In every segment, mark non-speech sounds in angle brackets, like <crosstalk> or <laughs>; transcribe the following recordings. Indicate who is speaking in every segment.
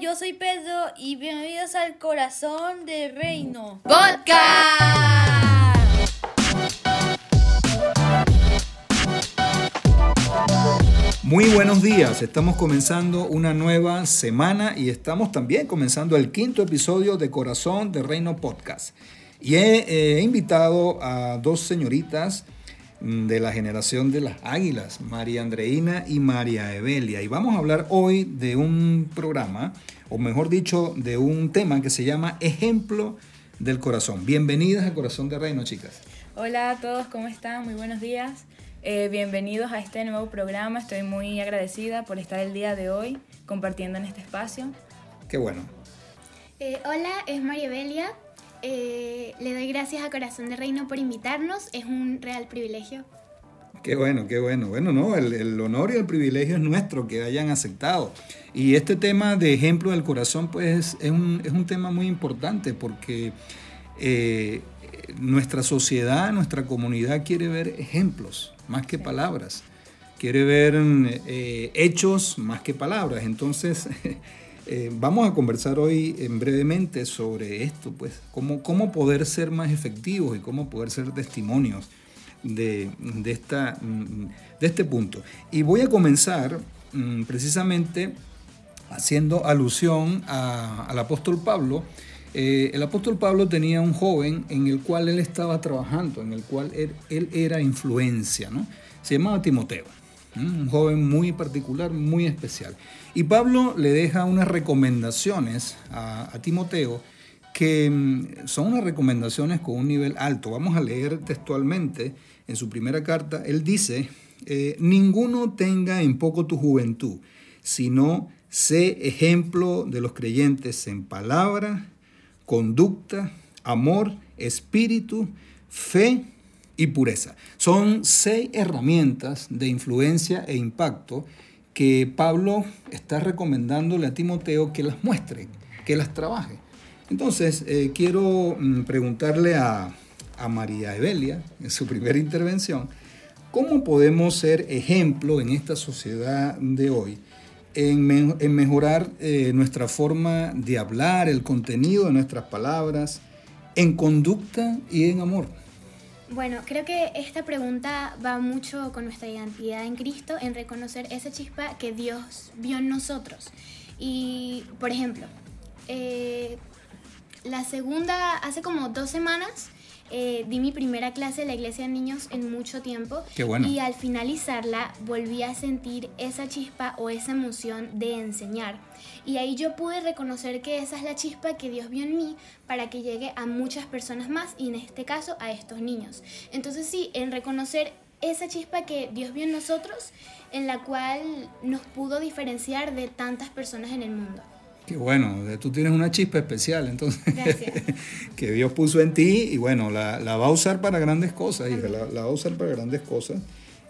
Speaker 1: yo soy Pedro y bienvenidos al corazón de Reino.
Speaker 2: ¡Podcast!
Speaker 3: Muy buenos días, estamos comenzando una nueva semana y estamos también comenzando el quinto episodio de Corazón de Reino Podcast. Y he, eh, he invitado a dos señoritas de la generación de las águilas, María Andreina y María Evelia. Y vamos a hablar hoy de un programa, o mejor dicho, de un tema que se llama Ejemplo del Corazón. Bienvenidas al Corazón de Reino, chicas.
Speaker 4: Hola a todos, ¿cómo están? Muy buenos días. Eh, bienvenidos a este nuevo programa. Estoy muy agradecida por estar el día de hoy compartiendo en este espacio.
Speaker 3: Qué bueno.
Speaker 5: Eh, hola, es María Evelia. Eh, le doy gracias a Corazón de Reino por invitarnos, es un real privilegio.
Speaker 3: Qué bueno, qué bueno. Bueno, no, el, honor y el privilegio es nuestro que hayan aceptado. Y este tema de ejemplo del corazón, pues es un, es un tema muy importante porque eh, nuestra sociedad, nuestra comunidad quiere ver ejemplos más que palabras, quiere ver eh, hechos más que palabras. Entonces, <laughs> Eh, vamos a conversar hoy en brevemente sobre esto, pues, cómo, cómo poder ser más efectivos y cómo poder ser testimonios de, esta, mm, de este punto. Y voy a comenzar mm, precisamente haciendo alusión al apóstol Pablo. Eh, el apóstol Pablo tenía un joven en el cual él estaba trabajando, en el cual él, él era influencia, ¿no? Se llamaba Timoteo un joven muy particular, muy especial. Y Pablo le deja unas recomendaciones a, Timoteo que mm, son unas recomendaciones con un nivel alto. Vamos a leer textualmente en su primera carta. Él dice, eh, ninguno tenga en poco tu juventud, sino sé ejemplo de los creyentes en palabra, conducta, amor, espíritu, fe y pureza. Son seis herramientas de influencia e impacto que Pablo está recomendándole a Timoteo que las muestre, que las trabaje. Entonces, eh, quiero mm, preguntarle a, María Evelia, en su primera intervención, ¿cómo podemos ser ejemplo en esta sociedad de hoy en, mejorar eh, nuestra forma de hablar, el contenido de nuestras palabras, en conducta y en amor?
Speaker 5: Bueno, creo que esta pregunta va mucho con nuestra identidad en Cristo, en reconocer esa chispa que Dios vio en nosotros. Y, por ejemplo, eh, la segunda, hace como dos semanas, eh, di mi primera clase en la iglesia de niños en mucho tiempo. Y al finalizarla volví a sentir esa chispa o esa emoción de enseñar. Y ahí yo pude reconocer que esa es la chispa que Dios vio en mí para que llegue a muchas personas más y en este caso a estos niños. Entonces sí, en reconocer esa chispa que Dios vio en nosotros, en la cual nos pudo diferenciar de tantas personas en el mundo.
Speaker 3: Qué bueno, tú tienes una chispa especial, entonces, <laughs> que Dios puso en ti y bueno, la, va a usar para grandes cosas, hija, la, va a usar para grandes cosas.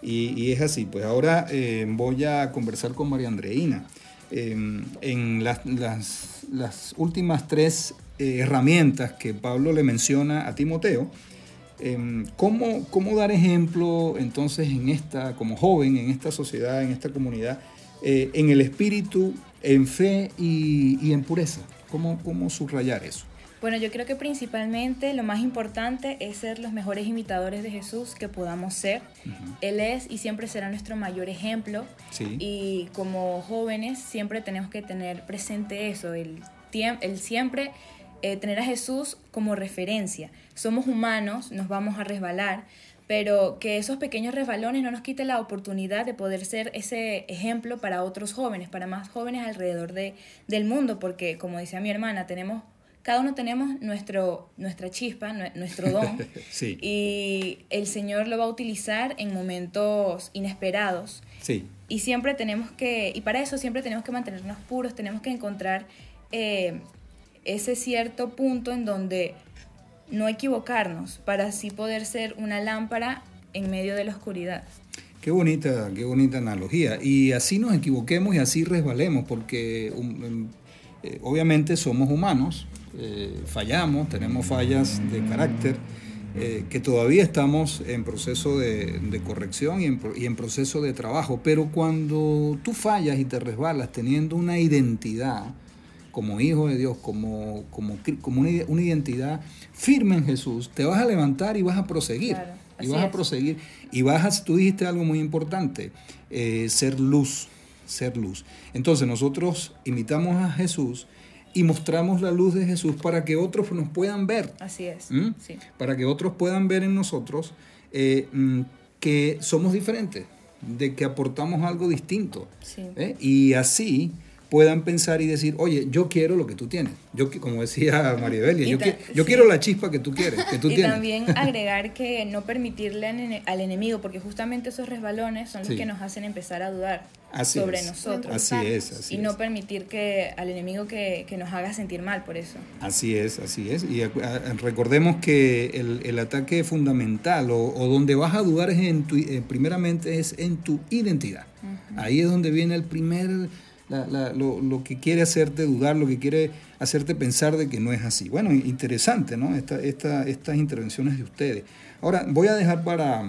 Speaker 3: Y, es así, pues ahora eh, voy a conversar con María Andreina. Em, en las, las, últimas tres eh, herramientas que Pablo le menciona a Timoteo, em, ¿cómo, ¿cómo, dar ejemplo entonces en esta, como joven, en esta sociedad, en esta comunidad, eh, en el espíritu en fe y, en pureza. ¿Cómo, ¿Cómo subrayar eso?
Speaker 4: Bueno, yo creo que principalmente lo más importante es ser los mejores imitadores de Jesús que podamos ser. Él es y siempre será nuestro mayor ejemplo. Y como jóvenes siempre tenemos que tener presente eso, el, el siempre eh, tener a Jesús como referencia. Somos humanos, nos vamos a resbalar, pero que esos pequeños resbalones no nos quiten la oportunidad de poder ser ese ejemplo para otros jóvenes, para más jóvenes alrededor de, del mundo, porque como decía mi hermana, tenemos, cada uno tenemos nuestro, nuestra chispa, nuestro don, <laughs> y el Señor lo va a utilizar en momentos inesperados.
Speaker 3: Sí.
Speaker 4: Y siempre tenemos que, y para eso siempre tenemos que mantenernos puros, tenemos que encontrar eh, ese cierto punto en donde no equivocarnos para así poder ser una lámpara en medio de la oscuridad.
Speaker 3: Qué bonita, qué bonita analogía. Y así nos equivoquemos y así resbalemos, porque um, um, eh, obviamente somos humanos, eh, fallamos, tenemos fallas de carácter, eh, que todavía estamos en proceso de, corrección y en, y en, proceso de trabajo. Pero cuando tú fallas y te resbalas teniendo una identidad como hijo de Dios, como, como, como una, identidad firme en Jesús, te vas a levantar y vas a proseguir. y vas a proseguir. Y vas a, tú dijiste algo muy importante, eh, ser luz, ser luz. Entonces nosotros imitamos a Jesús y mostramos la luz de Jesús para que otros nos puedan ver.
Speaker 4: Así es.
Speaker 3: ¿Mm? Para que otros puedan ver en nosotros eh, mm, que somos diferentes, de que aportamos algo distinto. ¿eh? Y así puedan pensar y decir, oye, yo quiero lo que tú tienes. Yo, como decía <laughs> María Belia, yo, yo quiero la chispa que tú quieres, que <laughs> tú
Speaker 4: y
Speaker 3: tienes.
Speaker 4: también <laughs> agregar que no permitirle al enemigo, porque justamente esos resbalones son los que nos hacen empezar a dudar sobre nosotros.
Speaker 3: Así es, así
Speaker 4: Y no permitir que al enemigo que, nos haga sentir mal por eso.
Speaker 3: Así es, así es. Y recordemos que el, ataque fundamental o, donde vas a dudar es en tu, eh, primeramente es en tu identidad. Ahí es donde viene el primer lo, que quiere hacerte dudar, lo que quiere hacerte pensar de que no es así. Bueno, interesante, ¿no? Esta, estas intervenciones de ustedes. Ahora, voy a dejar para,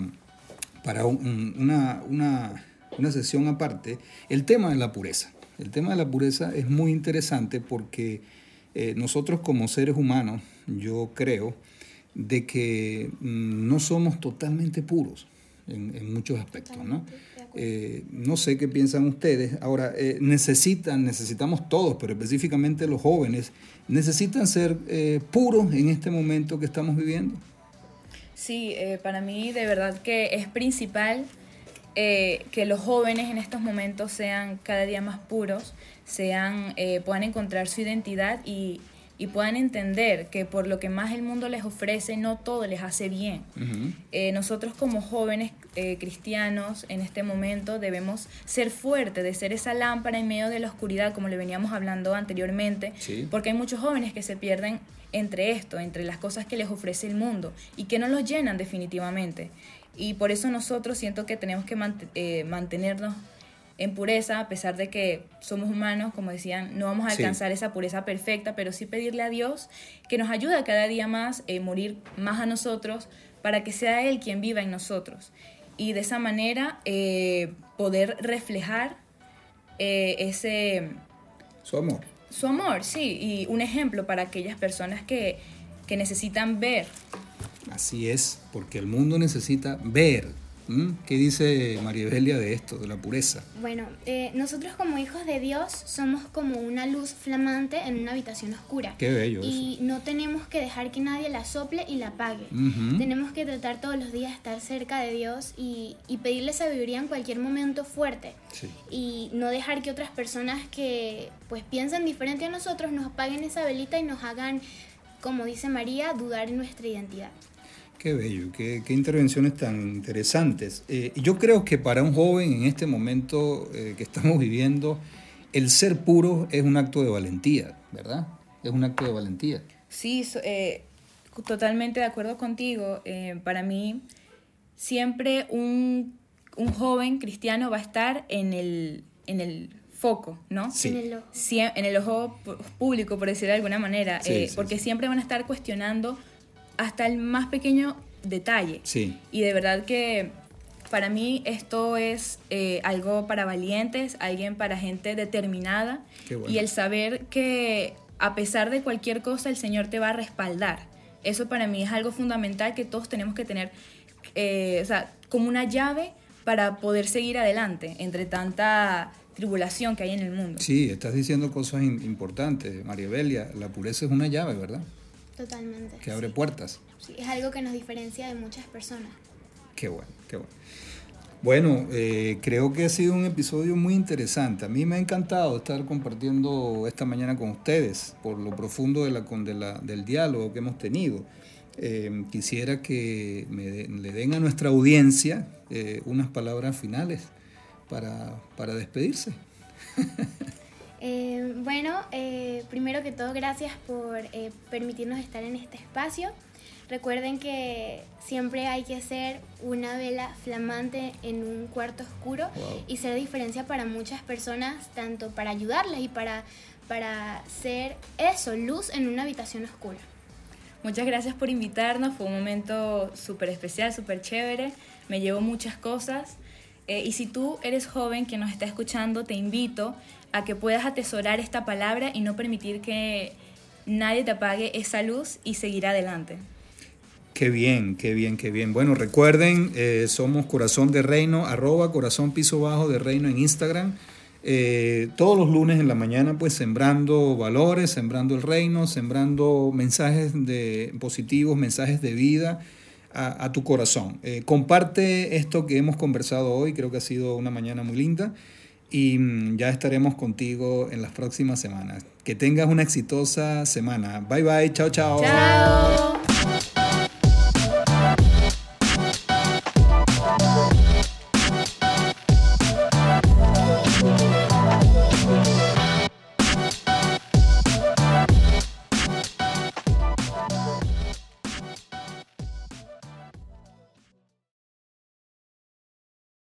Speaker 3: para una, una, sesión aparte el tema de la pureza. El tema de la pureza es muy interesante porque eh, nosotros como seres humanos, yo creo, de que mm, no somos totalmente puros en, en muchos aspectos, ¿no? Eh, no sé qué piensan ustedes. Ahora, eh, necesitan, necesitamos todos, pero específicamente los jóvenes, necesitan ser eh, puros en este momento que estamos viviendo.
Speaker 4: Sí, para mí de verdad que es principal que los jóvenes en estos momentos sean cada día más puros, sean, puedan encontrar su identidad y, y puedan entender que por lo que más el mundo les ofrece, no todo les hace bien. Eh, nosotros como jóvenes eh, cristianos en este momento debemos ser fuertes, de ser esa lámpara en medio de la oscuridad, como le veníamos hablando anteriormente, porque hay muchos jóvenes que se pierden entre esto, entre las cosas que les ofrece el mundo y que no los llenan definitivamente. Y por eso nosotros siento que tenemos que eh, mantenernos en pureza, a pesar de que somos humanos, como decían, no vamos a alcanzar esa pureza perfecta, pero sí pedirle a Dios que nos ayude cada día más, a eh, morir más a nosotros, para que sea Él quien viva en nosotros. Y de esa manera eh, poder reflejar eh, ese...
Speaker 3: Su amor.
Speaker 4: Su amor, sí, y un ejemplo para aquellas personas que, que necesitan ver.
Speaker 3: Así es, porque el mundo necesita ver. ¿Qué dice María Belia de esto, de la pureza?
Speaker 5: Bueno, eh, nosotros como hijos de Dios somos como una luz flamante en una habitación oscura.
Speaker 3: Qué bello.
Speaker 5: Y no tenemos que dejar que nadie la sople y la apague. Tenemos que tratar todos los días de estar cerca de Dios y, pedirle sabiduría en cualquier momento fuerte. Y no dejar que otras personas que pues piensan diferente a nosotros nos apaguen esa velita y nos hagan, como dice María, dudar en nuestra identidad.
Speaker 3: Qué bello, qué, intervenciones tan interesantes. Eh, yo creo que para un joven en este momento eh, que estamos viviendo, el ser puro es un acto de valentía, ¿verdad? Es un acto de valentía.
Speaker 4: Sí, eh, totalmente de acuerdo contigo. para mí, siempre un, joven cristiano va a estar en el, en el foco, ¿no?
Speaker 5: Sí. En, el ojo.
Speaker 4: en el ojo público, por decirlo de alguna manera, porque siempre van a estar cuestionando hasta el más pequeño detalle.
Speaker 3: Sí.
Speaker 4: Y de verdad que para mí esto es eh, algo para valientes, alguien para gente determinada. Y el saber que a pesar de cualquier cosa el Señor te va a respaldar. Eso para mí es algo fundamental que todos tenemos que tener, eh, o sea, como una llave para poder seguir adelante entre tanta tribulación que hay en el mundo.
Speaker 3: Sí, estás diciendo cosas importantes, María Belia. La pureza es una llave, ¿verdad?
Speaker 5: Totalmente.
Speaker 3: Que abre puertas.
Speaker 5: Sí, es algo que nos diferencia de muchas personas.
Speaker 3: Qué bueno, qué bueno. Bueno, eh, creo que ha sido un episodio muy interesante. A mí me ha encantado estar compartiendo esta mañana con ustedes por lo profundo de la, de la, del diálogo que hemos tenido. Eh, quisiera que me le den a nuestra audiencia eh, unas palabras finales para, para despedirse. <laughs>
Speaker 5: Eh, bueno, eh, primero que todo, gracias por eh, permitirnos estar en este espacio. Recuerden que siempre hay que ser una vela flamante en un cuarto oscuro y ser diferencia para muchas personas, tanto para ayudarlas y para, para ser eso, luz en una habitación oscura.
Speaker 4: Muchas gracias por invitarnos, fue un momento súper especial, súper chévere, me llevo muchas cosas Eh, y si tú eres joven que nos está escuchando, te invito a que puedas atesorar esta palabra y no permitir que nadie te apague esa luz y seguir adelante.
Speaker 3: Qué bien, qué bien, qué bien. Bueno, recuerden, eh, somos Corazón de Reino, arroba Corazón Piso Bajo de Reino en Instagram. Eh, todos los lunes en la mañana, pues sembrando valores, sembrando el reino, sembrando mensajes de, positivos, mensajes de vida a, tu corazón. Eh, comparte esto que hemos conversado hoy, creo que ha sido una mañana muy linda y mm, ya estaremos contigo en las próximas semanas. Que tengas una exitosa semana. Bye bye, chao, chao. Chao.